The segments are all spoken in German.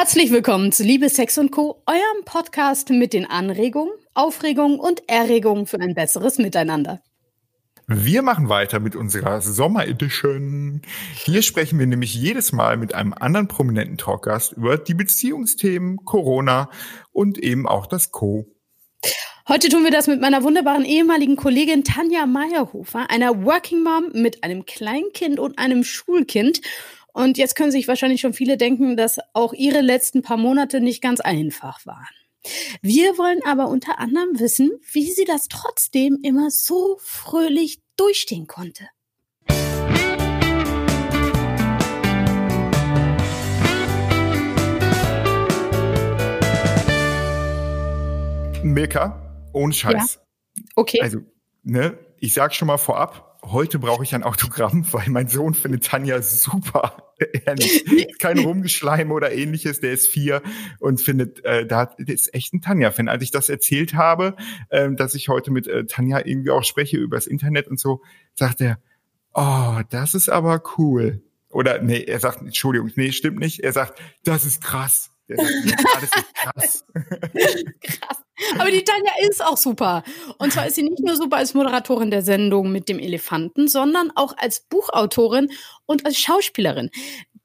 Herzlich willkommen zu Liebe, Sex und Co., eurem Podcast mit den Anregungen, Aufregungen und Erregungen für ein besseres Miteinander. Wir machen weiter mit unserer Sommer-Edition. Hier sprechen wir nämlich jedes Mal mit einem anderen prominenten Talkgast über die Beziehungsthemen, Corona und eben auch das Co. Heute tun wir das mit meiner wunderbaren ehemaligen Kollegin Tanja Meyerhofer, einer Working Mom mit einem Kleinkind und einem Schulkind. Und jetzt können sich wahrscheinlich schon viele denken, dass auch ihre letzten paar Monate nicht ganz einfach waren. Wir wollen aber unter anderem wissen, wie sie das trotzdem immer so fröhlich durchstehen konnte. Milka, ohne Scheiß. Ja. Okay. Also, ne, ich sag schon mal vorab, heute brauche ich ein Autogramm, weil mein Sohn findet Tanja super. Kein Rumgeschleim oder ähnliches, der ist vier und findet, äh, da ist echt ein Tanja-Fan. Als ich das erzählt habe, äh, dass ich heute mit äh, Tanja irgendwie auch spreche übers Internet und so, sagt er, oh, das ist aber cool. Oder nee, er sagt, Entschuldigung, nee, stimmt nicht. Er sagt, das ist krass. Der sagt, alles ist krass. Krass. Aber die Tanja ist auch super. Und zwar ist sie nicht nur super als Moderatorin der Sendung mit dem Elefanten, sondern auch als Buchautorin und als Schauspielerin.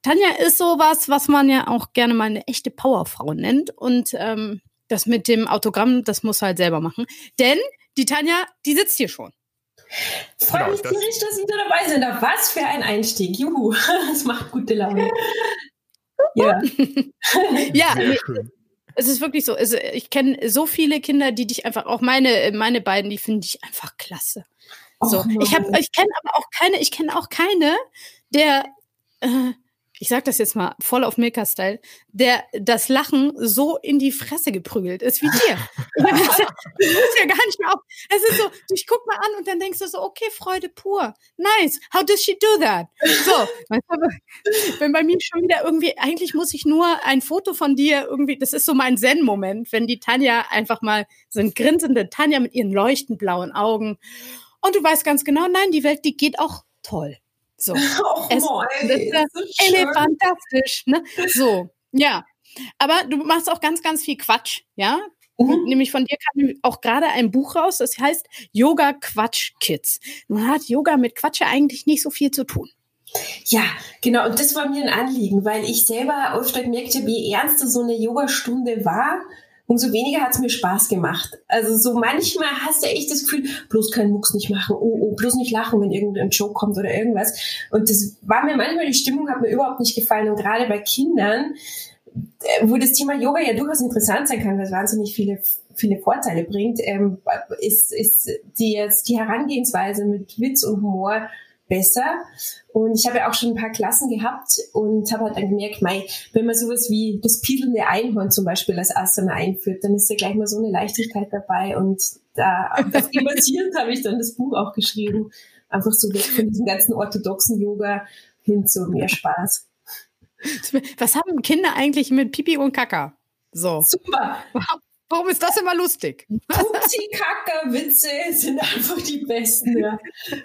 Tanja ist sowas, was man ja auch gerne mal eine echte Powerfrau nennt. Und ähm, das mit dem Autogramm, das muss halt selber machen. Denn die Tanja, die sitzt hier schon. Freue genau, mich tierisch, dass Sie da dabei sind. Was für ein Einstieg. Juhu, das macht gute Laune. ja. ja, es ist wirklich so. Also ich kenne so viele Kinder, die dich einfach, auch meine, meine beiden, die finde ich einfach klasse. So, oh ich habe, ich kenne aber auch keine, ich kenne auch keine, der äh, ich sag das jetzt mal voll auf Milka-Style, der das Lachen so in die Fresse geprügelt ist wie dir. das, ist ja gar nicht mehr auf. Es ist so, ich guck mal an und dann denkst du so, okay, Freude pur. Nice. How does she do that? So, wenn bei mir schon wieder irgendwie, eigentlich muss ich nur ein Foto von dir irgendwie, das ist so mein Zen-Moment, wenn die Tanja einfach mal so ein grinsende Tanja mit ihren leuchtend blauen Augen und du weißt ganz genau, nein, die Welt, die geht auch toll. So. Oh, es, boy, das ist so elefantastisch, ne? So, ja. Aber du machst auch ganz, ganz viel Quatsch, ja? Mhm. Nämlich von dir kam auch gerade ein Buch raus, das heißt Yoga Quatsch Kids. Nun hat Yoga mit Quatsch ja eigentlich nicht so viel zu tun. Ja, genau. Und das war mir ein Anliegen, weil ich selber öfter gemerkt habe, wie ernst so eine Yogastunde war umso weniger hat es mir Spaß gemacht. Also so manchmal hast du echt das Gefühl, bloß keinen Mucks nicht machen, oh, oh, bloß nicht lachen, wenn irgendein Joke kommt oder irgendwas. Und das war mir manchmal, die Stimmung hat mir überhaupt nicht gefallen. Und gerade bei Kindern, äh, wo das Thema Yoga ja durchaus interessant sein kann, weil es wahnsinnig viele viele Vorteile bringt, ähm, ist, ist die, jetzt die Herangehensweise mit Witz und Humor besser. Und ich habe ja auch schon ein paar Klassen gehabt und habe halt dann gemerkt, mei, wenn man sowas wie das piedelnde Einhorn zum Beispiel als Asana einführt, dann ist ja gleich mal so eine Leichtigkeit dabei. Und da basierend habe ich dann das Buch auch geschrieben. Einfach so weg von diesem ganzen orthodoxen Yoga hin zu mehr Spaß. Was haben Kinder eigentlich mit Pipi und Kaka? So. Super. Warum ist das immer lustig? Pupsi-Kacker-Witze sind einfach die besten. Ja.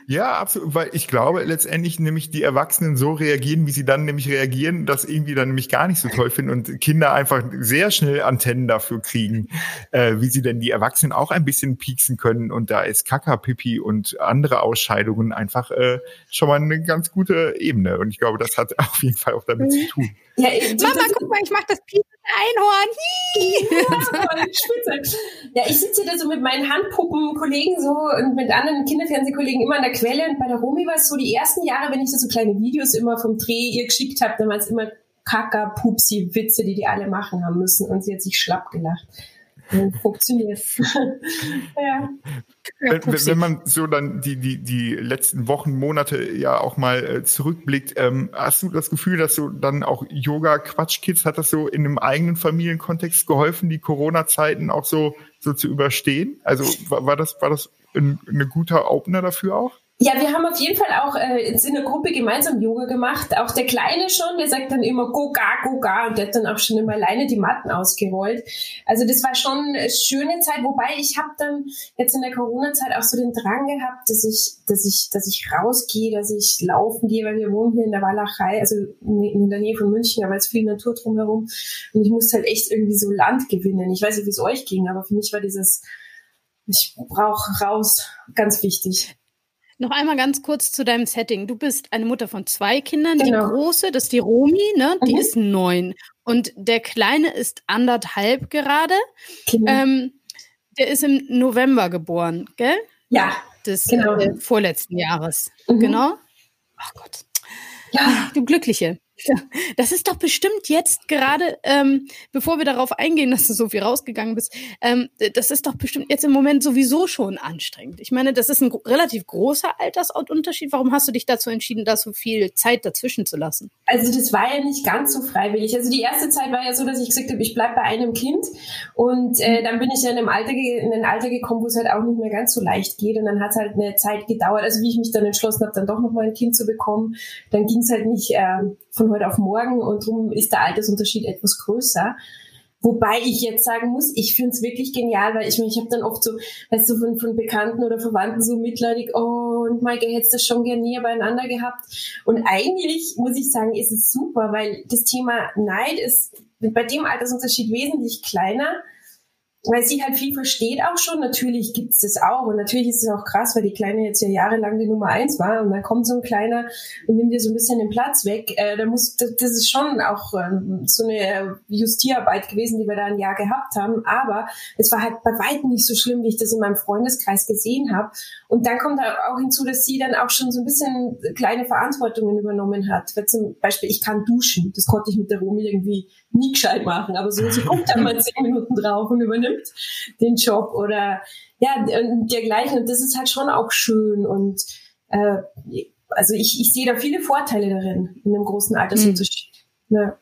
ja, absolut, weil ich glaube letztendlich nämlich die Erwachsenen so reagieren, wie sie dann nämlich reagieren, das irgendwie dann nämlich gar nicht so toll finden und Kinder einfach sehr schnell Antennen dafür kriegen, äh, wie sie denn die Erwachsenen auch ein bisschen pieksen können und da ist Kaka, Pipi und andere Ausscheidungen einfach äh, schon mal eine ganz gute Ebene und ich glaube, das hat auf jeden Fall auch damit zu tun. Ja, Mama, guck mal, ich mach das Piep Einhorn. Ja, ich sitze da so mit meinen Handpuppen-Kollegen so und mit anderen Kinderfernsehkollegen immer an der Quelle. Und bei der Romi war es so die ersten Jahre, wenn ich da so kleine Videos immer vom Dreh ihr geschickt habe, dann war es immer Kaka, Pupsi, Witze, die die alle machen haben müssen. Und sie hat sich schlapp gelacht funktioniert. ja. Wenn, wenn, man so dann die, die, die letzten Wochen, Monate ja auch mal äh, zurückblickt, ähm, hast du das Gefühl, dass so dann auch Yoga Quatsch Kids, hat das so in einem eigenen Familienkontext geholfen, die Corona-Zeiten auch so, so zu überstehen? Also war, war das, war das ein, ein guter Opener dafür auch? Ja, wir haben auf jeden Fall auch äh, in der Gruppe gemeinsam Yoga gemacht. Auch der Kleine schon, der sagt dann immer go ga, go ga und der hat dann auch schon immer alleine die Matten ausgerollt. Also das war schon eine schöne Zeit, wobei ich habe dann jetzt in der Corona-Zeit auch so den Drang gehabt, dass ich, dass ich, dass ich rausgehe, dass ich laufen gehe, weil wir wohnen hier in der Walachei, also in der Nähe von München, aber es ist viel Natur drumherum und ich musste halt echt irgendwie so Land gewinnen. Ich weiß nicht, wie es euch ging, aber für mich war dieses ich brauche raus, ganz wichtig. Noch einmal ganz kurz zu deinem Setting. Du bist eine Mutter von zwei Kindern. Genau. Die große, das ist die Romi, ne? Die mhm. ist neun. Und der kleine ist anderthalb gerade. Genau. Ähm, der ist im November geboren, gell? Ja. Des genau. äh, vorletzten Jahres. Mhm. Genau. Ach Gott. Ja. Du Glückliche. Das ist doch bestimmt jetzt gerade, ähm, bevor wir darauf eingehen, dass du so viel rausgegangen bist, ähm, das ist doch bestimmt jetzt im Moment sowieso schon anstrengend. Ich meine, das ist ein relativ großer Altersunterschied. Warum hast du dich dazu entschieden, da so viel Zeit dazwischen zu lassen? Also das war ja nicht ganz so freiwillig. Also die erste Zeit war ja so, dass ich gesagt habe, ich bleibe bei einem Kind und äh, dann bin ich ja in, einem Alter, in ein Alter gekommen, wo es halt auch nicht mehr ganz so leicht geht und dann hat es halt eine Zeit gedauert, also wie ich mich dann entschlossen habe, dann doch noch mal ein Kind zu bekommen, dann ging es halt nicht äh, von heute auf morgen und darum ist der Altersunterschied etwas größer. Wobei ich jetzt sagen muss, ich finde es wirklich genial, weil ich, ich habe dann oft so, weißt du, von, von Bekannten oder Verwandten so mitleidig, oh, und Maike, hättest das schon gern näher beieinander gehabt. Und eigentlich muss ich sagen, ist es super, weil das Thema Neid ist bei dem Altersunterschied wesentlich kleiner weil sie halt viel versteht auch schon. Natürlich gibt's das auch und natürlich ist es auch krass, weil die Kleine jetzt ja jahrelang die Nummer eins war und dann kommt so ein Kleiner und nimmt dir so ein bisschen den Platz weg. Äh, da muss, das, das ist schon auch ähm, so eine Justierarbeit gewesen, die wir da ein Jahr gehabt haben. Aber es war halt bei weitem nicht so schlimm, wie ich das in meinem Freundeskreis gesehen habe. Und dann kommt da auch hinzu, dass sie dann auch schon so ein bisschen kleine Verantwortungen übernommen hat. Weil zum Beispiel, ich kann duschen. Das konnte ich mit der Romy irgendwie nie gescheit machen. Aber so, sie guckt dann mal zehn Minuten drauf und übernimmt den Job oder ja, und dergleichen. Und das ist halt schon auch schön. Und äh, also ich, ich sehe da viele Vorteile darin, in einem großen Altersunterschied. Mhm. Ja.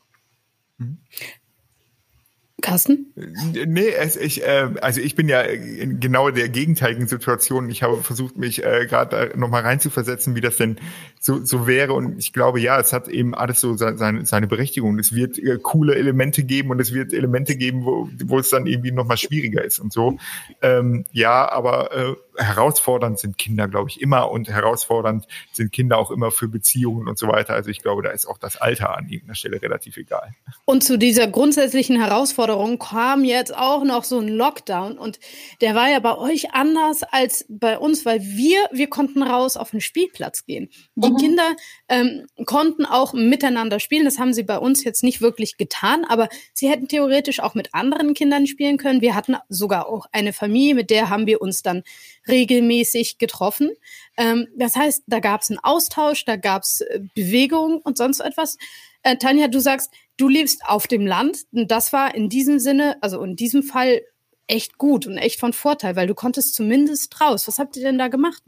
Carsten? Nee, es, ich, äh, also ich bin ja in genau der gegenteiligen Situation. Ich habe versucht, mich äh, gerade nochmal reinzuversetzen, wie das denn so, so wäre. Und ich glaube, ja, es hat eben alles so seine, seine Berechtigung. Es wird äh, coole Elemente geben und es wird Elemente geben, wo, wo es dann irgendwie nochmal schwieriger ist und so. Ähm, ja, aber äh, herausfordernd sind Kinder, glaube ich, immer und herausfordernd sind Kinder auch immer für Beziehungen und so weiter. Also ich glaube, da ist auch das Alter an irgendeiner Stelle relativ egal. Und zu dieser grundsätzlichen Herausforderung kam jetzt auch noch so ein Lockdown und der war ja bei euch anders als bei uns, weil wir, wir konnten raus auf den Spielplatz gehen. Die mhm. Kinder ähm, konnten auch miteinander spielen. Das haben sie bei uns jetzt nicht wirklich getan, aber sie hätten theoretisch auch mit anderen Kindern spielen können. Wir hatten sogar auch eine Familie, mit der haben wir uns dann regelmäßig getroffen. Ähm, das heißt, da gab es einen Austausch, da gab es äh, Bewegung und sonst etwas. Äh, Tanja, du sagst, du lebst auf dem Land und das war in diesem Sinne, also in diesem Fall echt gut und echt von Vorteil, weil du konntest zumindest raus. Was habt ihr denn da gemacht?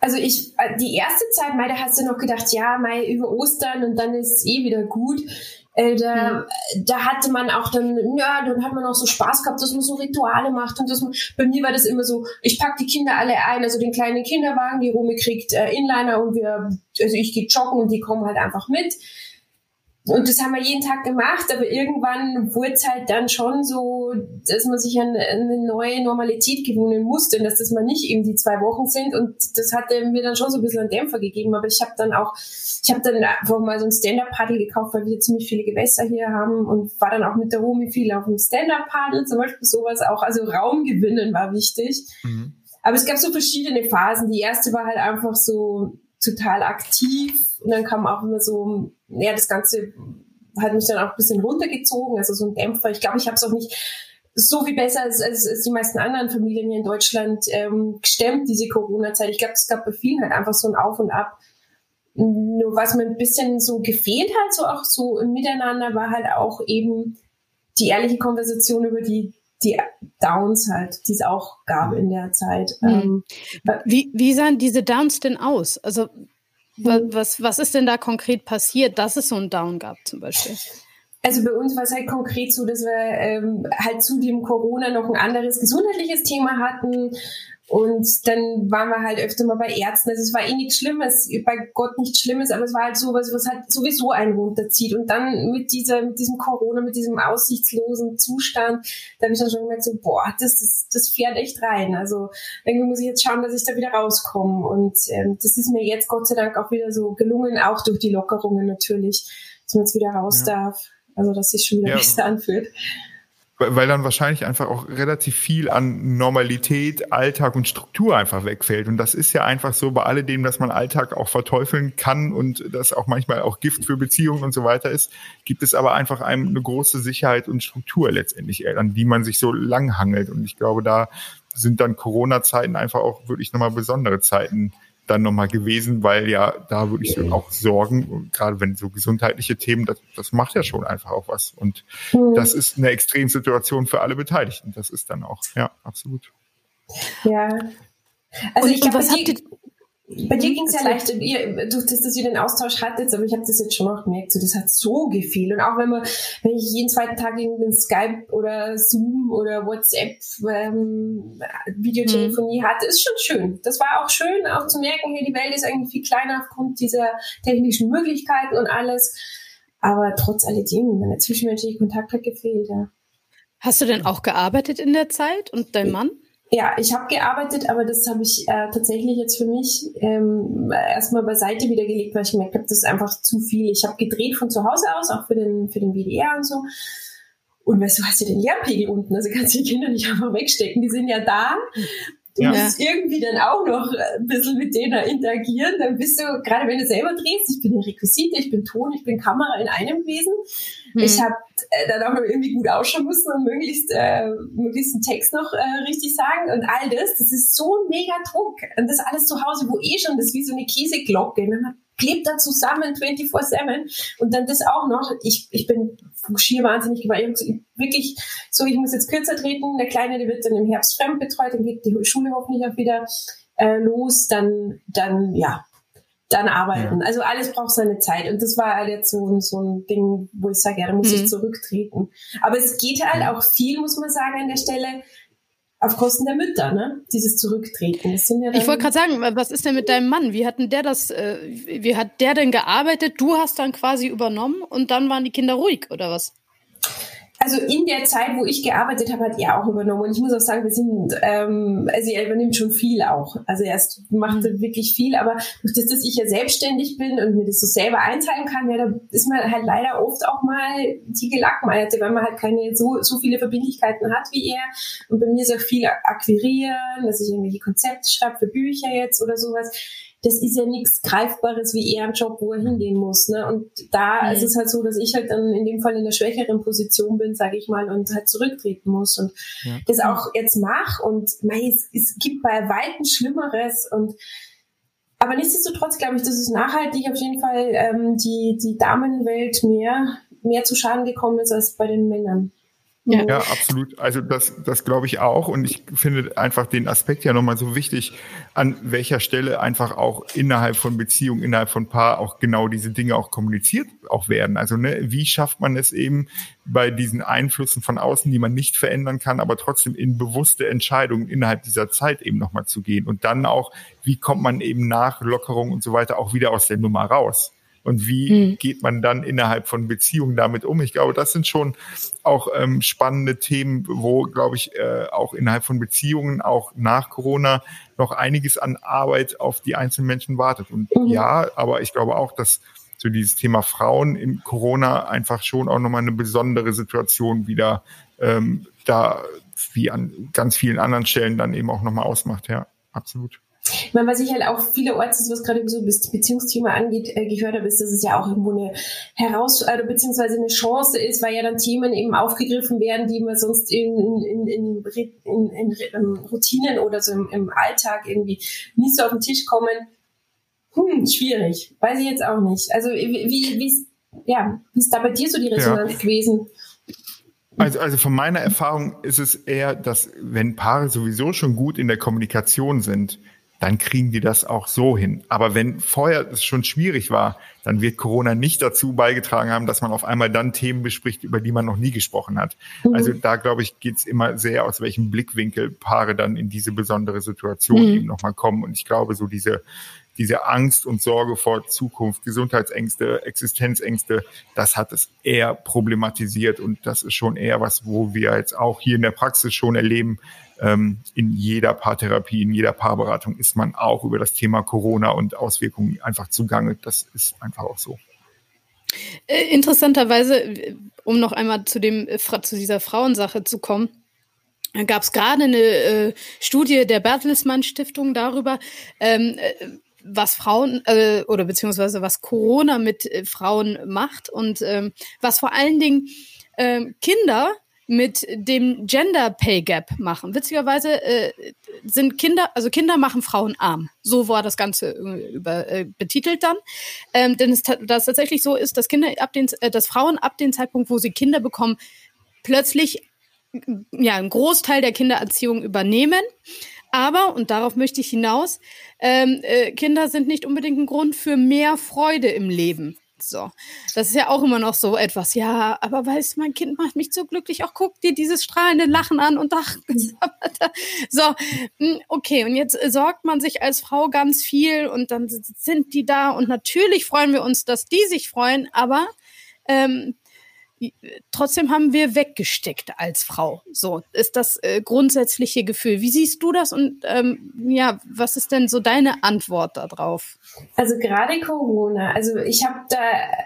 Also ich, äh, die erste Zeit, Mai, da hast du noch gedacht, ja, Mai über Ostern und dann ist es eh wieder gut. Äh, da, mhm. da hatte man auch dann, ja, dann hat man auch so Spaß gehabt, dass man so Rituale macht und dass man, bei mir war das immer so, ich pack die Kinder alle ein, also den kleinen Kinderwagen, die Romy kriegt äh, Inliner und wir, also ich gehe joggen und die kommen halt einfach mit. Und das haben wir jeden Tag gemacht, aber irgendwann wurde es halt dann schon so, dass man sich an eine neue Normalität gewöhnen musste und dass das mal nicht eben die zwei Wochen sind. Und das hatte mir dann schon so ein bisschen einen Dämpfer gegeben. Aber ich habe dann auch, ich habe dann einfach mal so ein Stand-Up-Paddle gekauft, weil wir ziemlich viele Gewässer hier haben und war dann auch mit der Romy viel auf dem Stand-Up-Paddle, zum Beispiel sowas auch. Also Raum gewinnen war wichtig. Mhm. Aber es gab so verschiedene Phasen. Die erste war halt einfach so total aktiv und dann kam auch immer so ja, das Ganze hat mich dann auch ein bisschen runtergezogen, also so ein Dämpfer. Ich glaube, ich habe es auch nicht so viel besser als, als, als die meisten anderen Familien hier in Deutschland ähm, gestemmt, diese Corona-Zeit. Ich glaube, es gab bei vielen halt einfach so ein Auf und Ab. Nur was mir ein bisschen so gefehlt hat, so auch so im Miteinander, war halt auch eben die ehrliche Konversation über die die Downs halt, die es auch gab in der Zeit. Mhm. Ähm, wie, wie sahen diese Downs denn aus? Also was, was ist denn da konkret passiert, dass es so einen Down gab zum Beispiel? Also bei uns war es halt konkret so, dass wir ähm, halt zu dem Corona noch ein anderes gesundheitliches Thema hatten. Und dann waren wir halt öfter mal bei Ärzten. Also es war eh nichts Schlimmes, bei Gott nichts Schlimmes, aber es war halt sowas, was halt sowieso einen runterzieht. Und dann mit dieser, mit diesem Corona, mit diesem aussichtslosen Zustand, da habe ich dann schon gemerkt, so, boah, das ist, das fährt echt rein. Also irgendwie muss ich jetzt schauen, dass ich da wieder rauskomme. Und ähm, das ist mir jetzt Gott sei Dank auch wieder so gelungen, auch durch die Lockerungen natürlich, dass man jetzt wieder raus ja. darf. Also dass sich schon wieder ja. besser anfühlt weil dann wahrscheinlich einfach auch relativ viel an Normalität, Alltag und Struktur einfach wegfällt. Und das ist ja einfach so bei alledem, dass man Alltag auch verteufeln kann und das auch manchmal auch Gift für Beziehungen und so weiter ist, gibt es aber einfach einem eine große Sicherheit und Struktur letztendlich, an die man sich so lang hangelt. Und ich glaube, da sind dann Corona-Zeiten einfach auch wirklich nochmal besondere Zeiten dann nochmal gewesen, weil ja da würde ich auch sorgen, gerade wenn so gesundheitliche Themen, das, das macht ja schon einfach auch was. Und mhm. das ist eine Extremsituation für alle Beteiligten. Das ist dann auch, ja, absolut. Ja. Also und, ich glaube, was habt ihr, bei dir mhm, ging es ja leicht, ihr, durch das, dass ihr den Austausch hattet, aber ich habe das jetzt schon auch gemerkt, so, das hat so gefehlt. Und auch wenn man, wenn ich jeden zweiten Tag irgendeinen Skype oder Zoom oder WhatsApp ähm, Videotelefonie mhm. hatte, ist schon schön. Das war auch schön, auch zu merken, hier die Welt ist eigentlich viel kleiner aufgrund dieser technischen Möglichkeiten und alles. Aber trotz alledem, meine zwischenmenschliche Kontakt hat gefehlt, ja. Hast du denn auch gearbeitet in der Zeit und dein Mann? Ja, ich habe gearbeitet, aber das habe ich äh, tatsächlich jetzt für mich ähm, erstmal beiseite wieder gelegt, weil ich gemerkt habe, das ist einfach zu viel. Ich habe gedreht von zu Hause aus, auch für den, für den WDR und so. Und weißt du, hast ja den Lehrpegel unten, also kannst du die Kinder nicht einfach wegstecken, die sind ja da. Du ja. musst irgendwie dann auch noch ein bisschen mit denen interagieren. Dann bist du, gerade wenn du selber drehst, ich bin Requisite, ich bin Ton, ich bin Kamera in einem gewesen. Hm. Ich habe äh, dann auch noch irgendwie gut ausschauen müssen und möglichst, äh, möglichst einen Text noch äh, richtig sagen und all das. Das ist so ein mega Druck. Und das alles zu Hause, wo eh schon, das ist wie so eine Käseglocke. Man klebt da zusammen 24-7 und dann das auch noch. Ich, ich bin schier wahnsinnig geworden. Wirklich so, ich muss jetzt kürzer treten. Der Kleine, der wird dann im Herbst fremdbetreut, dann geht die Schule hoffentlich auch wieder äh, los. Dann, dann, ja, dann arbeiten. Ja. Also alles braucht seine Zeit. Und das war halt jetzt so, so ein Ding, wo ich sage, ja, da muss mhm. ich zurücktreten. Aber es geht halt auch viel, muss man sagen, an der Stelle, auf Kosten der Mütter, ne? Dieses Zurücktreten. Ja ich wollte gerade sagen, was ist denn mit deinem Mann? Wie hat denn der das, äh, wie hat der denn gearbeitet? Du hast dann quasi übernommen und dann waren die Kinder ruhig, oder was? Also in der Zeit, wo ich gearbeitet habe, hat er auch übernommen. Und ich muss auch sagen, wir sind, ähm, also er übernimmt schon viel auch. Also er ist, macht mhm. wirklich viel, aber durch das, dass ich ja selbstständig bin und mir das so selber einteilen kann, ja, da ist man halt leider oft auch mal die Gelackmeierte, weil man halt keine so, so viele Verbindlichkeiten hat wie er. Und bei mir ist auch viel akquirieren, dass ich irgendwelche Konzepte schreibe für Bücher jetzt oder sowas das ist ja nichts Greifbares wie eher ein Job, wo er hingehen muss. Ne? Und da mhm. ist es halt so, dass ich halt dann in dem Fall in der schwächeren Position bin, sage ich mal, und halt zurücktreten muss und ja. das auch jetzt mache. Und mei, es, es gibt bei Weitem Schlimmeres und aber nichtsdestotrotz glaube ich, dass es nachhaltig auf jeden Fall ähm, die, die Damenwelt mehr, mehr zu Schaden gekommen ist als bei den Männern. Ja. ja, absolut. Also das, das glaube ich auch. Und ich finde einfach den Aspekt ja nochmal so wichtig, an welcher Stelle einfach auch innerhalb von Beziehungen, innerhalb von Paar auch genau diese Dinge auch kommuniziert auch werden. Also ne, wie schafft man es eben bei diesen Einflüssen von außen, die man nicht verändern kann, aber trotzdem in bewusste Entscheidungen innerhalb dieser Zeit eben nochmal zu gehen. Und dann auch, wie kommt man eben nach Lockerung und so weiter auch wieder aus der Nummer raus? Und wie hm. geht man dann innerhalb von Beziehungen damit um? Ich glaube, das sind schon auch ähm, spannende Themen, wo, glaube ich, äh, auch innerhalb von Beziehungen, auch nach Corona, noch einiges an Arbeit auf die einzelnen Menschen wartet. Und mhm. ja, aber ich glaube auch, dass so dieses Thema Frauen in Corona einfach schon auch nochmal eine besondere Situation wieder ähm, da wie an ganz vielen anderen Stellen dann eben auch nochmal ausmacht. Ja, absolut. Ich meine, was ich halt auch vielerorts, was gerade so das Beziehungsthema angeht, äh, gehört habe, ist, dass es ja auch irgendwo eine Herausforderung beziehungsweise eine Chance ist, weil ja dann Themen eben aufgegriffen werden, die man sonst in, in, in, in, in, in Routinen oder so im, im Alltag irgendwie nicht so auf den Tisch kommen. Hm, schwierig. Weiß ich jetzt auch nicht. Also wie, wie ist, ja, wie ist da bei dir so die Resonanz ja. gewesen? Also, also von meiner Erfahrung ist es eher, dass wenn Paare sowieso schon gut in der Kommunikation sind, dann kriegen die das auch so hin. Aber wenn vorher es schon schwierig war, dann wird Corona nicht dazu beigetragen haben, dass man auf einmal dann Themen bespricht, über die man noch nie gesprochen hat. Mhm. Also da, glaube ich, geht's immer sehr, aus welchem Blickwinkel Paare dann in diese besondere Situation mhm. eben nochmal kommen. Und ich glaube, so diese, diese Angst und Sorge vor Zukunft, Gesundheitsängste, Existenzängste, das hat es eher problematisiert und das ist schon eher was, wo wir jetzt auch hier in der Praxis schon erleben, in jeder Paartherapie, in jeder Paarberatung ist man auch über das Thema Corona und Auswirkungen einfach zugange. Das ist einfach auch so. Äh, interessanterweise, um noch einmal zu dem äh, zu dieser Frauensache zu kommen, gab es gerade eine äh, Studie der Bertelsmann Stiftung darüber, ähm, äh, was Frauen äh, oder beziehungsweise was Corona mit äh, Frauen macht und ähm, was vor allen Dingen äh, Kinder mit dem Gender Pay Gap machen. Witzigerweise äh, sind Kinder, also Kinder machen Frauen arm. So war das Ganze äh, über, äh, betitelt dann. Ähm, denn es das tatsächlich so ist, dass Kinder ab den, äh, dass Frauen ab dem Zeitpunkt, wo sie Kinder bekommen, plötzlich ja einen Großteil der Kindererziehung übernehmen. Aber, und darauf möchte ich hinaus, ähm, äh, Kinder sind nicht unbedingt ein Grund für mehr Freude im Leben. So. Das ist ja auch immer noch so etwas. Ja, aber weißt mein Kind macht mich so glücklich. Auch guck dir dieses strahlende Lachen an und ach, so. Hm, okay. Und jetzt sorgt man sich als Frau ganz viel und dann sind die da und natürlich freuen wir uns, dass die sich freuen, aber ähm, trotzdem haben wir weggesteckt als Frau. So ist das äh, grundsätzliche Gefühl. Wie siehst du das und ähm, ja, was ist denn so deine Antwort darauf? Also gerade Corona. Also ich habe da,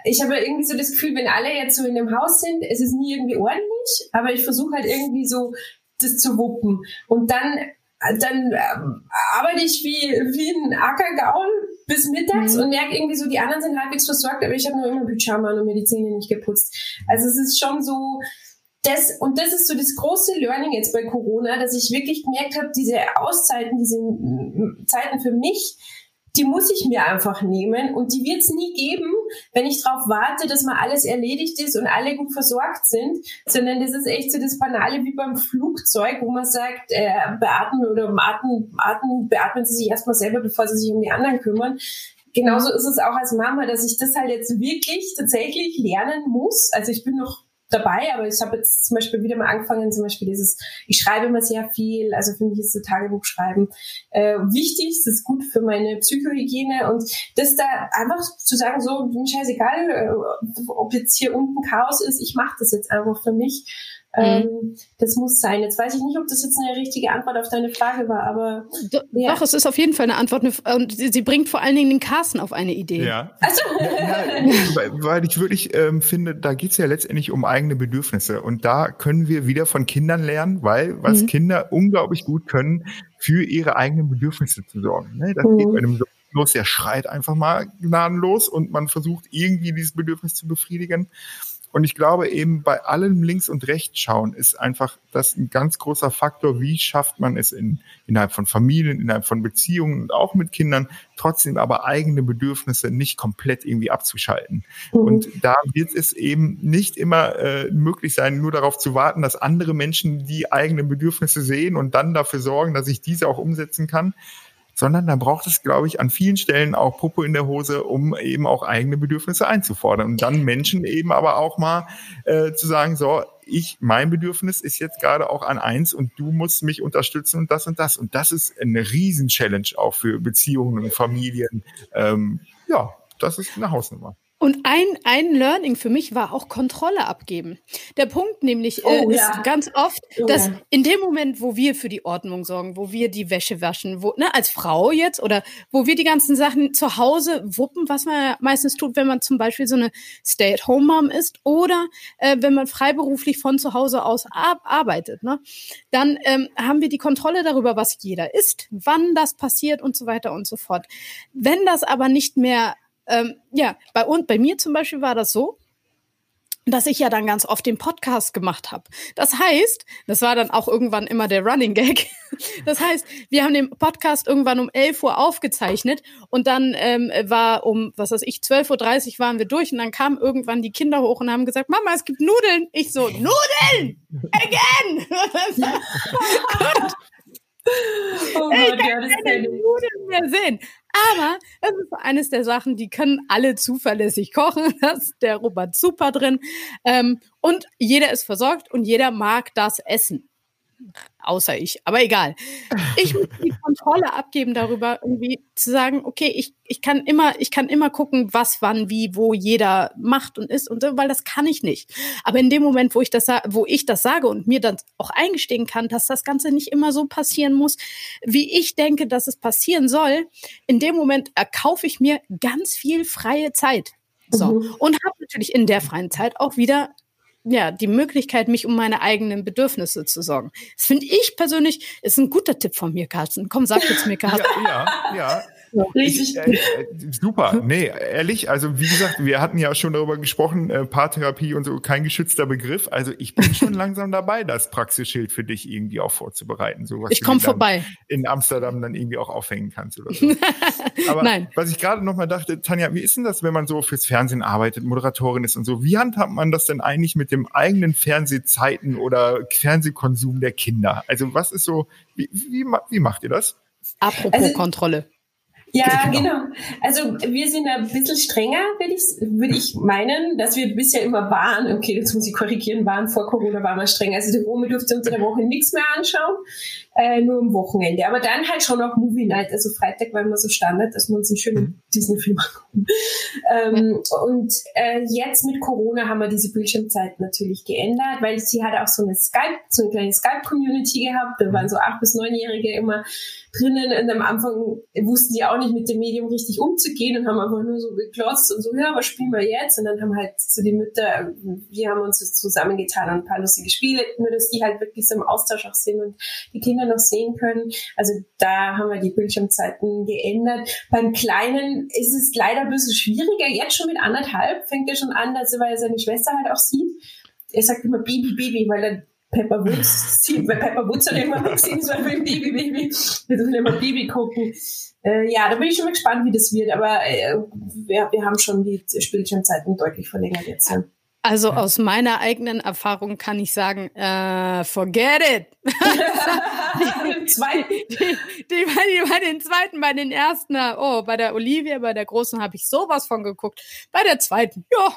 ich habe irgendwie so das Gefühl, wenn alle jetzt so in dem Haus sind, es ist nie irgendwie ordentlich, aber ich versuche halt irgendwie so das zu wuppen und dann dann ähm, arbeite ich wie, wie ein Ackergaul bis mittags mhm. und merke irgendwie so, die anderen sind halbwegs versorgt, aber ich habe nur immer Pyjama und mir die Zähne nicht geputzt. Also es ist schon so, das, und das ist so das große Learning jetzt bei Corona, dass ich wirklich gemerkt habe, diese Auszeiten, diese Zeiten für mich, die muss ich mir einfach nehmen und die wird es nie geben, wenn ich darauf warte, dass mal alles erledigt ist und alle gut versorgt sind, sondern das ist echt so das Banale wie beim Flugzeug, wo man sagt, äh, beatmen oder atmen, atmen, beatmen sie sich erstmal selber, bevor sie sich um die anderen kümmern. Genauso ist es auch als Mama, dass ich das halt jetzt wirklich tatsächlich lernen muss. Also ich bin noch dabei, aber ich habe jetzt zum Beispiel wieder mal angefangen, zum Beispiel dieses, ich schreibe immer sehr viel, also für mich ist so Tagebuchschreiben äh, wichtig, es ist gut für meine Psychohygiene und das da einfach zu sagen, so, mir scheißegal, äh, ob jetzt hier unten Chaos ist, ich mache das jetzt einfach für mich Mhm. Ähm, das muss sein. Jetzt weiß ich nicht, ob das jetzt eine richtige Antwort auf deine Frage war, aber. Do, ja. Doch, es ist auf jeden Fall eine Antwort. Und sie, sie, bringt vor allen Dingen den Carsten auf eine Idee. Ja. Also. Ja, weil ich wirklich ähm, finde, da geht's ja letztendlich um eigene Bedürfnisse. Und da können wir wieder von Kindern lernen, weil was mhm. Kinder unglaublich gut können, für ihre eigenen Bedürfnisse zu sorgen. Ne? Das mhm. geht bei einem los, der schreit einfach mal gnadenlos und man versucht irgendwie dieses Bedürfnis zu befriedigen. Und ich glaube eben bei allem links und rechts schauen ist einfach das ein ganz großer Faktor. Wie schafft man es in, innerhalb von Familien, innerhalb von Beziehungen und auch mit Kindern trotzdem aber eigene Bedürfnisse nicht komplett irgendwie abzuschalten. Mhm. Und da wird es eben nicht immer äh, möglich sein, nur darauf zu warten, dass andere Menschen die eigenen Bedürfnisse sehen und dann dafür sorgen, dass ich diese auch umsetzen kann sondern da braucht es, glaube ich, an vielen Stellen auch Popo in der Hose, um eben auch eigene Bedürfnisse einzufordern und dann Menschen eben aber auch mal äh, zu sagen, so, ich, mein Bedürfnis ist jetzt gerade auch an eins und du musst mich unterstützen und das und das. Und das ist eine Riesen-Challenge auch für Beziehungen und Familien. Ähm, ja, das ist eine Hausnummer. Und ein, ein Learning für mich war auch Kontrolle abgeben. Der Punkt nämlich äh, oh, ja. ist ganz oft, oh, dass ja. in dem Moment, wo wir für die Ordnung sorgen, wo wir die Wäsche waschen, wo, ne, als Frau jetzt, oder wo wir die ganzen Sachen zu Hause wuppen, was man ja meistens tut, wenn man zum Beispiel so eine Stay-at-home-Mom ist oder äh, wenn man freiberuflich von zu Hause aus ar arbeitet, ne, dann ähm, haben wir die Kontrolle darüber, was jeder isst, wann das passiert und so weiter und so fort. Wenn das aber nicht mehr ähm, ja, bei, und bei mir zum Beispiel war das so, dass ich ja dann ganz oft den Podcast gemacht habe. Das heißt, das war dann auch irgendwann immer der Running Gag. Das heißt, wir haben den Podcast irgendwann um 11 Uhr aufgezeichnet und dann ähm, war um, was weiß ich, 12.30 Uhr waren wir durch und dann kamen irgendwann die Kinder hoch und haben gesagt, Mama, es gibt Nudeln. Ich so, Nudeln! Again! Oh ich kann ja, keine Nudeln mehr sehen. Aber es ist eines der Sachen, die können alle zuverlässig kochen. Da ist der Robert super drin. Ähm, und jeder ist versorgt und jeder mag das Essen außer ich, aber egal. Ich muss die Kontrolle abgeben darüber, irgendwie zu sagen, okay, ich, ich kann immer, ich kann immer gucken, was, wann, wie, wo jeder macht und ist und so, weil das kann ich nicht. Aber in dem Moment, wo ich das, wo ich das sage und mir dann auch eingestehen kann, dass das Ganze nicht immer so passieren muss, wie ich denke, dass es passieren soll, in dem Moment erkaufe ich mir ganz viel freie Zeit. So. Mhm. Und habe natürlich in der freien Zeit auch wieder ja, die Möglichkeit, mich um meine eigenen Bedürfnisse zu sorgen. Das finde ich persönlich, ist ein guter Tipp von mir, Carsten. Komm, sag jetzt mir, Carsten. Ja, ja, ja. Richtig. Äh, äh, super. Nee, ehrlich, also wie gesagt, wir hatten ja schon darüber gesprochen, äh, Paartherapie und so, kein geschützter Begriff. Also ich bin schon langsam dabei, das Praxisschild für dich irgendwie auch vorzubereiten. So was ich komme vorbei. In Amsterdam dann irgendwie auch aufhängen kannst oder so. Aber Nein. was ich gerade noch mal dachte, Tanja, wie ist denn das, wenn man so fürs Fernsehen arbeitet, Moderatorin ist und so? Wie handhabt man das denn eigentlich mit dem eigenen Fernsehzeiten oder Fernsehkonsum der Kinder? Also was ist so, wie, wie, wie macht ihr das? Apropos also, Kontrolle. Ja, genau. genau. Also wir sind ein bisschen strenger, würde ich, würde ich meinen, dass wir bisher immer waren, okay, jetzt muss ich korrigieren, waren vor Corona waren wir strenger. Also die Romy durfte unter der Woche nichts mehr anschauen, äh, nur am Wochenende. Aber dann halt schon auch Movie Night. Also Freitag war immer so Standard, dass wir uns einen schönen mhm. Disney-Film angucken. Ähm, und äh, jetzt mit Corona haben wir diese Bildschirmzeit natürlich geändert, weil sie hat auch so eine Skype, so eine kleine Skype-Community gehabt. Da waren so acht bis neunjährige immer drinnen und am Anfang wussten die auch nicht mit dem Medium richtig umzugehen und haben einfach nur so geklotzt und so, ja, was spielen wir jetzt? Und dann haben halt so die Mütter, wir haben uns zusammengetan und ein paar lustige Spiele, nur dass die halt wirklich so im Austausch auch sind und die Kinder noch sehen können. Also da haben wir die Bildschirmzeiten geändert. Beim Kleinen ist es leider ein bisschen schwieriger. Jetzt schon mit anderthalb fängt er schon an, er, weil er seine Schwester halt auch sieht. Er sagt immer Baby, Baby, weil er Pepper Woods sieht, weil Pepper Woods hat immer noch gesehen, so ein Baby, Baby. Wir dürfen immer Baby gucken. Äh, ja, da bin ich schon mal gespannt, wie das wird, aber äh, wir, wir haben schon die Spielchenzeiten deutlich verlängert jetzt. Ja. Also aus meiner eigenen Erfahrung kann ich sagen, äh, forget it. die, die, die, bei den zweiten, bei den ersten, oh, bei der Olivia, bei der großen habe ich sowas von geguckt. Bei der zweiten, ja,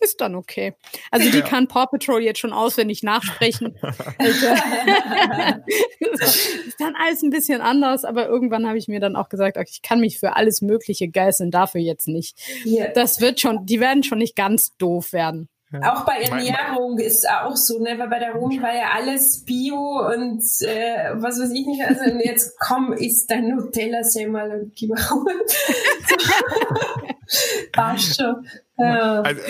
ist dann okay. Also die ja. kann Paw Patrol jetzt schon auswendig nachsprechen. also, ist dann alles ein bisschen anders, aber irgendwann habe ich mir dann auch gesagt, okay, ich kann mich für alles Mögliche geißeln, dafür jetzt nicht. Ja. Das wird schon, die werden schon nicht ganz doof werden. Ja. Auch bei Ernährung ist auch so, ne? Weil bei der Romi war ja alles Bio und äh, was weiß ich nicht. Also jetzt komm, isst dein Nutella-Semmel und gib mal Passt schon. Ja. Also,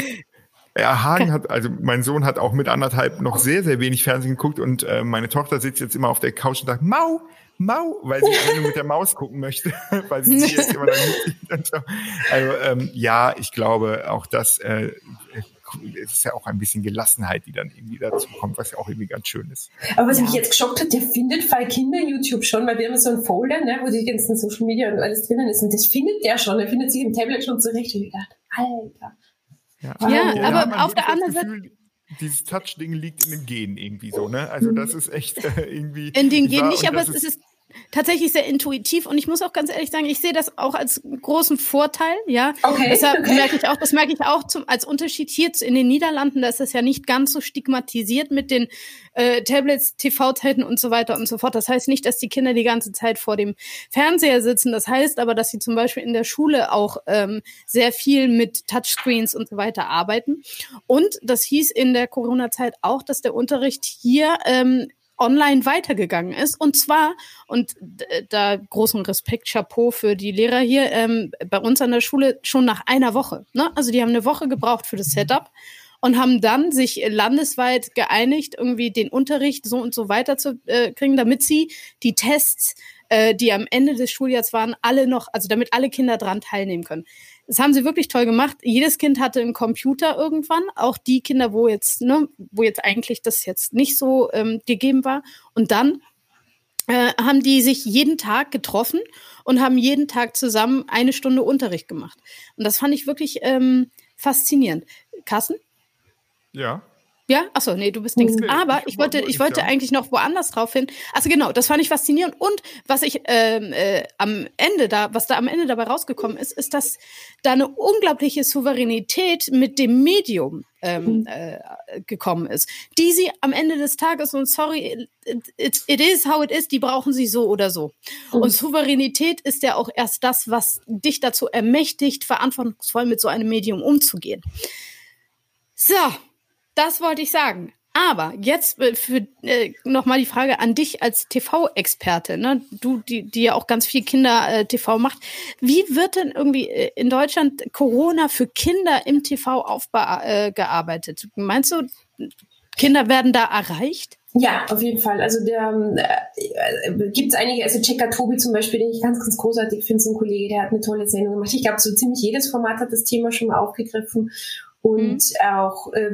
ja, Hagen hat, also mein Sohn hat auch mit anderthalb noch sehr, sehr wenig Fernsehen geguckt und äh, meine Tochter sitzt jetzt immer auf der Couch und sagt, Mau, Mau, weil sie nur mit der Maus gucken möchte, weil sie jetzt immer und so. Also ähm, ja, ich glaube auch das äh, es ist ja auch ein bisschen Gelassenheit, die dann irgendwie dazu kommt, was ja auch irgendwie ganz schön ist. Aber was ja. mich jetzt geschockt hat, der findet Fall Kinder YouTube schon, weil wir haben so einen Folder, ne, wo die ganzen Social Media und alles drinnen ist und das findet der schon, der findet sich im Tablet schon zurecht und ich dachte, Alter, ja, ja, ja aber auf der anderen Seite dieses Touch-Ding liegt in den Genen irgendwie so, ne? Also das ist echt äh, irgendwie. In den Genen nicht, aber es ist tatsächlich sehr intuitiv und ich muss auch ganz ehrlich sagen, ich sehe das auch als großen Vorteil, ja. Okay. Deshalb okay. merke ich auch, das merke ich auch zum, als Unterschied hier in den Niederlanden, da ist das ja nicht ganz so stigmatisiert mit den äh, Tablets, TV-Zeiten und so weiter und so fort. Das heißt nicht, dass die Kinder die ganze Zeit vor dem Fernseher sitzen. Das heißt aber, dass sie zum Beispiel in der Schule auch ähm, sehr viel mit Touchscreens und so weiter arbeiten. Und das hieß in der Corona-Zeit auch, dass der Unterricht hier ähm, online weitergegangen ist. Und zwar, und da großen Respekt, Chapeau für die Lehrer hier, ähm, bei uns an der Schule schon nach einer Woche. Ne? Also die haben eine Woche gebraucht für das Setup und haben dann sich landesweit geeinigt, irgendwie den Unterricht so und so weiterzukriegen, damit sie die Tests, äh, die am Ende des Schuljahres waren, alle noch, also damit alle Kinder dran teilnehmen können. Das haben sie wirklich toll gemacht. Jedes Kind hatte einen Computer irgendwann, auch die Kinder, wo jetzt, ne, wo jetzt eigentlich das jetzt nicht so ähm, gegeben war. Und dann äh, haben die sich jeden Tag getroffen und haben jeden Tag zusammen eine Stunde Unterricht gemacht. Und das fand ich wirklich ähm, faszinierend. Carsten? Ja. Ja, achso, nee, du bist Dings. Nee, Aber ich, ich wollte, ich wollte eigentlich noch woanders drauf hin. Also genau, das fand ich faszinierend. Und was ich ähm, äh, am Ende da, was da am Ende dabei rausgekommen ist, ist, dass da eine unglaubliche Souveränität mit dem Medium ähm, mhm. äh, gekommen ist, die sie am Ende des Tages und sorry, it, it is how it is, die brauchen sie so oder so. Mhm. Und Souveränität ist ja auch erst das, was dich dazu ermächtigt, verantwortungsvoll mit so einem Medium umzugehen. So, das wollte ich sagen. Aber jetzt äh, für äh, nochmal die Frage an dich als TV-Experte, ne? du, die, die ja auch ganz viel Kinder-TV äh, macht. Wie wird denn irgendwie äh, in Deutschland Corona für Kinder im TV aufgearbeitet? Äh, Meinst du, Kinder werden da erreicht? Ja, auf jeden Fall. Also der äh, gibt es einige, also Checker Tobi zum Beispiel, den ich ganz, ganz großartig finde, so ein Kollege, der hat eine tolle Sendung gemacht. Ich glaube, so ziemlich jedes Format hat das Thema schon mal aufgegriffen und mhm. auch äh,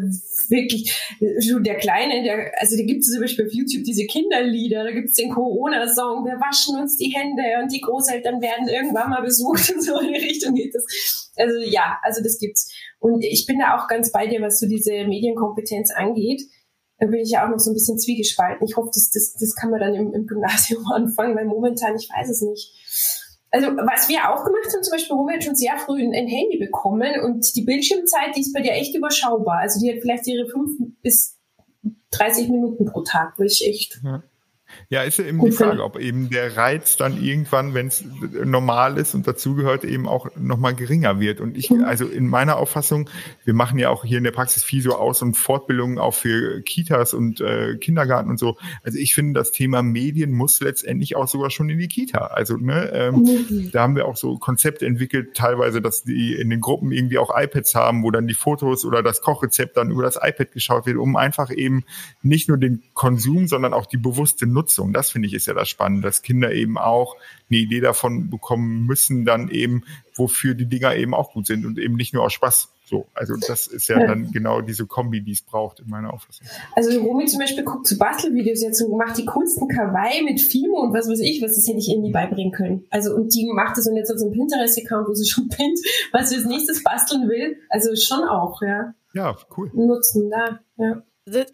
wirklich so der Kleine, der, also da gibt es zum Beispiel auf YouTube diese Kinderlieder, da gibt es den Corona-Song, wir waschen uns die Hände und die Großeltern werden irgendwann mal besucht und so in die Richtung geht das. Also ja, also das gibt's. Und ich bin da auch ganz bei dir, was so diese Medienkompetenz angeht. Da bin ich ja auch noch so ein bisschen zwiegespalten. Ich hoffe, das, das, das kann man dann im, im Gymnasium anfangen, weil momentan, ich weiß es nicht also was wir auch gemacht haben, zum Beispiel, Romy hat schon sehr früh ein, ein, Handy bekommen und die Bildschirmzeit, die ist bei dir echt überschaubar. Also die hat vielleicht ihre fünf bis 30 Minuten pro Tag, wo ich echt ja. Ja, ist ja eben die Frage, ob eben der Reiz dann irgendwann, wenn es normal ist und dazugehört, eben auch nochmal geringer wird. Und ich, mhm. also in meiner Auffassung, wir machen ja auch hier in der Praxis viel so Aus- und Fortbildungen auch für Kitas und äh, Kindergarten und so. Also ich finde, das Thema Medien muss letztendlich auch sogar schon in die Kita. Also ne, ähm, mhm. da haben wir auch so Konzepte entwickelt, teilweise, dass die in den Gruppen irgendwie auch iPads haben, wo dann die Fotos oder das Kochrezept dann über das iPad geschaut wird, um einfach eben nicht nur den Konsum, sondern auch die bewusste Nutzung. Das finde ich ist ja das Spannende, dass Kinder eben auch eine Idee davon bekommen müssen, dann eben, wofür die Dinger eben auch gut sind und eben nicht nur aus Spaß. So, also das ist ja, ja. dann genau diese Kombi, die es braucht in meiner Auffassung. Also Romy zum Beispiel guckt zu Bastelvideos jetzt und macht die coolsten Kawaii mit Fimo und was weiß ich, was das hätte ich ihr nie beibringen können. Also und die macht das und jetzt hat so einen Pinterest-Account, wo sie schon pinnt, was sie als nächstes basteln will. Also schon auch, ja. Ja, cool. Nutzen da, ja.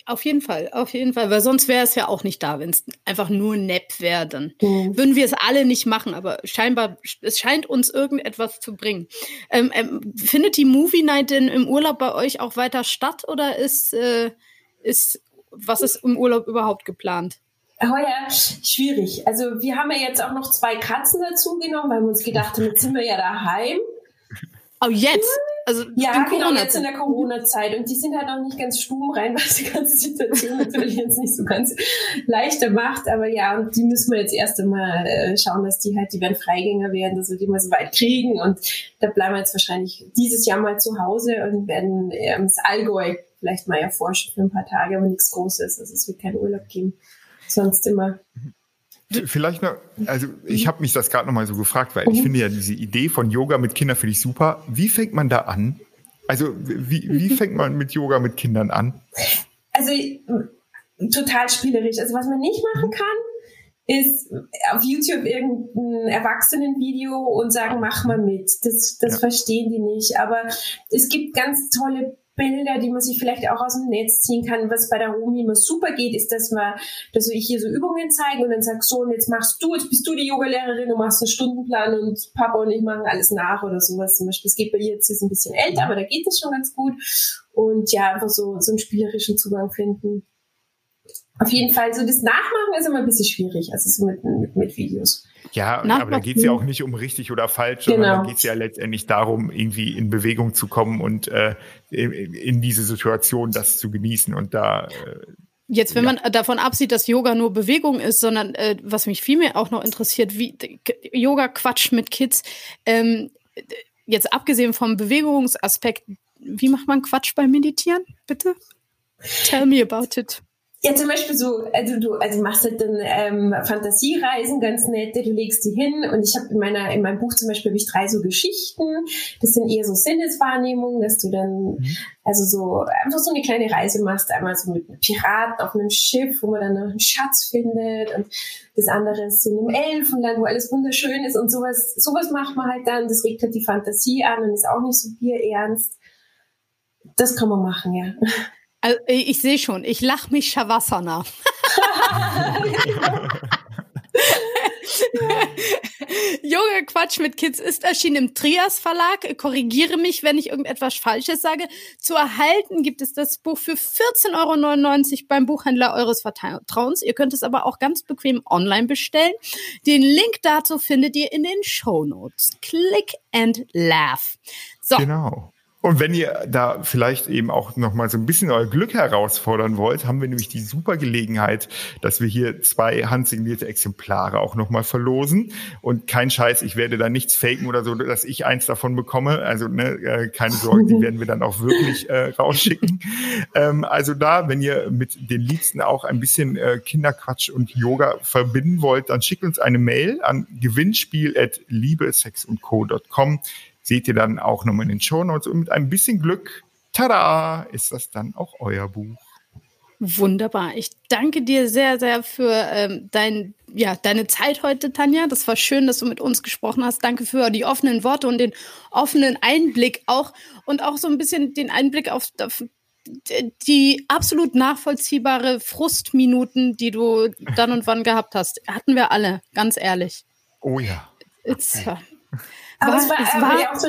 Auf jeden Fall, auf jeden Fall, weil sonst wäre es ja auch nicht da, wenn es einfach nur Nepp wäre, dann mhm. würden wir es alle nicht machen, aber scheinbar, es scheint uns irgendetwas zu bringen. Ähm, ähm, findet die Movie Night denn im Urlaub bei euch auch weiter statt oder ist, äh, ist was ist im Urlaub überhaupt geplant? Oh ja, schwierig. Also wir haben ja jetzt auch noch zwei Katzen dazu genommen, weil wir uns gedacht haben, jetzt sind wir ja daheim. Oh, jetzt? Also ja, genau, jetzt in der Corona-Zeit. Und die sind halt auch nicht ganz stumm rein, was die ganze Situation natürlich jetzt nicht so ganz leichter macht. Aber ja, und die müssen wir jetzt erst einmal äh, schauen, dass die halt, die werden Freigänger werden, dass wir die mal so weit kriegen. Und da bleiben wir jetzt wahrscheinlich dieses Jahr mal zu Hause und werden ähm, das Allgäu vielleicht mal erforschen für ein paar Tage, aber nichts Großes. Also es wird keinen Urlaub geben. Sonst immer. Mhm. Vielleicht noch, also ich habe mich das gerade noch mal so gefragt, weil ich mhm. finde ja diese Idee von Yoga mit Kindern finde ich super. Wie fängt man da an? Also wie, wie fängt man mit Yoga mit Kindern an? Also total spielerisch. Also was man nicht machen mhm. kann, ist auf YouTube irgendein Erwachsenenvideo und sagen, mach mal mit. Das, das ja. verstehen die nicht. Aber es gibt ganz tolle Bilder, die man sich vielleicht auch aus dem Netz ziehen kann. Was bei der Romi immer super geht, ist, dass man, dass ich hier so Übungen zeige und dann sag so, und jetzt machst du, jetzt bist du die Yogalehrerin, du machst einen Stundenplan und Papa und ich machen alles nach oder sowas zum Beispiel. Das geht bei ihr jetzt, ist ein bisschen älter, aber da geht das schon ganz gut. Und ja, einfach so, so einen spielerischen Zugang finden. Auf jeden Fall, so das Nachmachen ist immer ein bisschen schwierig, also so mit, mit, mit Videos. Ja, aber da geht es ja auch nicht um richtig oder falsch, genau. sondern da geht es ja letztendlich darum, irgendwie in Bewegung zu kommen und äh, in diese Situation das zu genießen und da. Äh, Jetzt, wenn ja. man davon absieht, dass Yoga nur Bewegung ist, sondern äh, was mich vielmehr auch noch interessiert, wie Yoga Quatsch mit Kids, ähm, jetzt abgesehen vom Bewegungsaspekt, wie macht man Quatsch beim Meditieren, bitte? Tell me about it. Ja, zum Beispiel so, also du also machst halt dann ähm, Fantasiereisen ganz nette, du legst die hin und ich habe in meiner in meinem Buch zum Beispiel hab ich drei so Geschichten. Das sind eher so Sinneswahrnehmungen, dass du dann mhm. also so einfach so eine kleine Reise machst, einmal so mit einem Piraten auf einem Schiff, wo man dann einen Schatz findet und das andere ist so in einem Elfenland, wo alles wunderschön ist und sowas. Sowas macht man halt dann. Das regt halt die Fantasie an und ist auch nicht so bierernst. Das kann man machen, ja. Also, ich sehe schon, ich lache mich Shavasana. Junge Quatsch mit Kids ist erschienen im Trias Verlag. Korrigiere mich, wenn ich irgendetwas Falsches sage. Zu erhalten gibt es das Buch für 14,99 Euro beim Buchhändler eures Vertrauens. Ihr könnt es aber auch ganz bequem online bestellen. Den Link dazu findet ihr in den Show Notes. Click and laugh. So. Genau. Und wenn ihr da vielleicht eben auch noch mal so ein bisschen euer Glück herausfordern wollt, haben wir nämlich die super Gelegenheit, dass wir hier zwei handsignierte Exemplare auch noch mal verlosen. Und kein Scheiß, ich werde da nichts faken oder so, dass ich eins davon bekomme. Also ne, äh, keine Sorge, die werden wir dann auch wirklich äh, rausschicken. ähm, also da, wenn ihr mit den Liebsten auch ein bisschen äh, Kinderquatsch und Yoga verbinden wollt, dann schickt uns eine Mail an und co.com seht ihr dann auch nochmal in den Show Notes. Und mit ein bisschen Glück, tada, ist das dann auch euer Buch. Wunderbar. Ich danke dir sehr, sehr für ähm, dein, ja, deine Zeit heute, Tanja. Das war schön, dass du mit uns gesprochen hast. Danke für die offenen Worte und den offenen Einblick auch und auch so ein bisschen den Einblick auf, auf die absolut nachvollziehbare Frustminuten, die du dann und wann gehabt hast. Hatten wir alle, ganz ehrlich. Oh ja. Okay. Aber es war, es war ja auch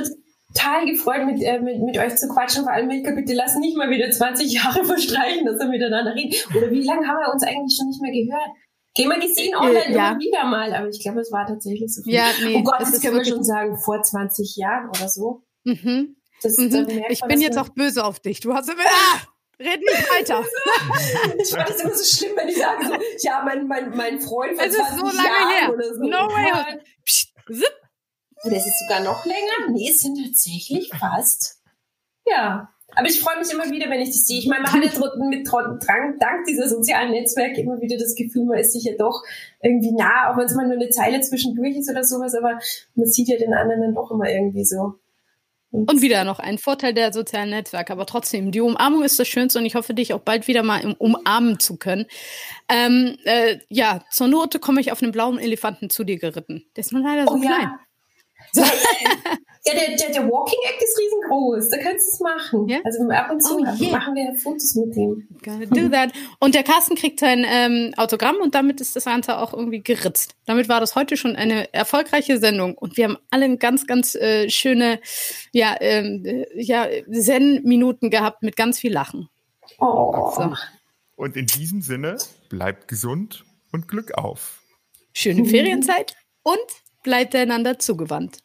total gefreut, mit, äh, mit, mit euch zu quatschen. Vor allem, Milka, bitte lass nicht mal wieder 20 Jahre verstreichen, dass wir miteinander reden. Oder wie lange haben wir uns eigentlich schon nicht mehr gehört? Gehen wir gesehen online äh, ja. immer wieder mal, aber ich glaube, es war tatsächlich so viel. Ja, nee, oh Gott, das, das können wir schon sagen, vor 20 Jahren oder so. Mhm. Das, mhm. ich bin jetzt auch böse auf dich. Du hast immer. Ah! Red nicht weiter. ich fand es immer so schlimm, wenn ich sage, so, ja, mein, mein, mein Freund vor es 20 ist so lange Jahren her. oder so. No way. Psst, zip. Oder ist es sogar noch länger? Nee, es sind tatsächlich fast. Ja. Aber ich freue mich immer wieder, wenn ich das sehe. Ich meine, man hat ja mit Drang, dank dieser sozialen Netzwerke immer wieder das Gefühl, man ist sich ja doch irgendwie nah, auch wenn es mal nur eine Zeile zwischendurch ist oder sowas, aber man sieht ja den anderen dann doch immer irgendwie so. Und wieder noch ein Vorteil der sozialen Netzwerke, aber trotzdem, die Umarmung ist das Schönste und ich hoffe, dich auch bald wieder mal umarmen zu können. Ähm, äh, ja, zur Note komme ich auf einen blauen Elefanten zu dir geritten. Der ist nur leider so oh, klein. Ja. So, ja, der, der, der Walking Act ist riesengroß. Da kannst du es machen. Ja? Also ab und zu oh, yeah. machen wir Fotos mit dem. Gotta do that. Und der Carsten kriegt sein ähm, Autogramm und damit ist das Ganze auch irgendwie geritzt. Damit war das heute schon eine erfolgreiche Sendung und wir haben alle ganz, ganz äh, schöne ja, ähm, äh, ja, Zen-Minuten gehabt mit ganz viel Lachen. Oh. So. Und in diesem Sinne, bleibt gesund und Glück auf. Schöne Ferienzeit und bleibt einander zugewandt.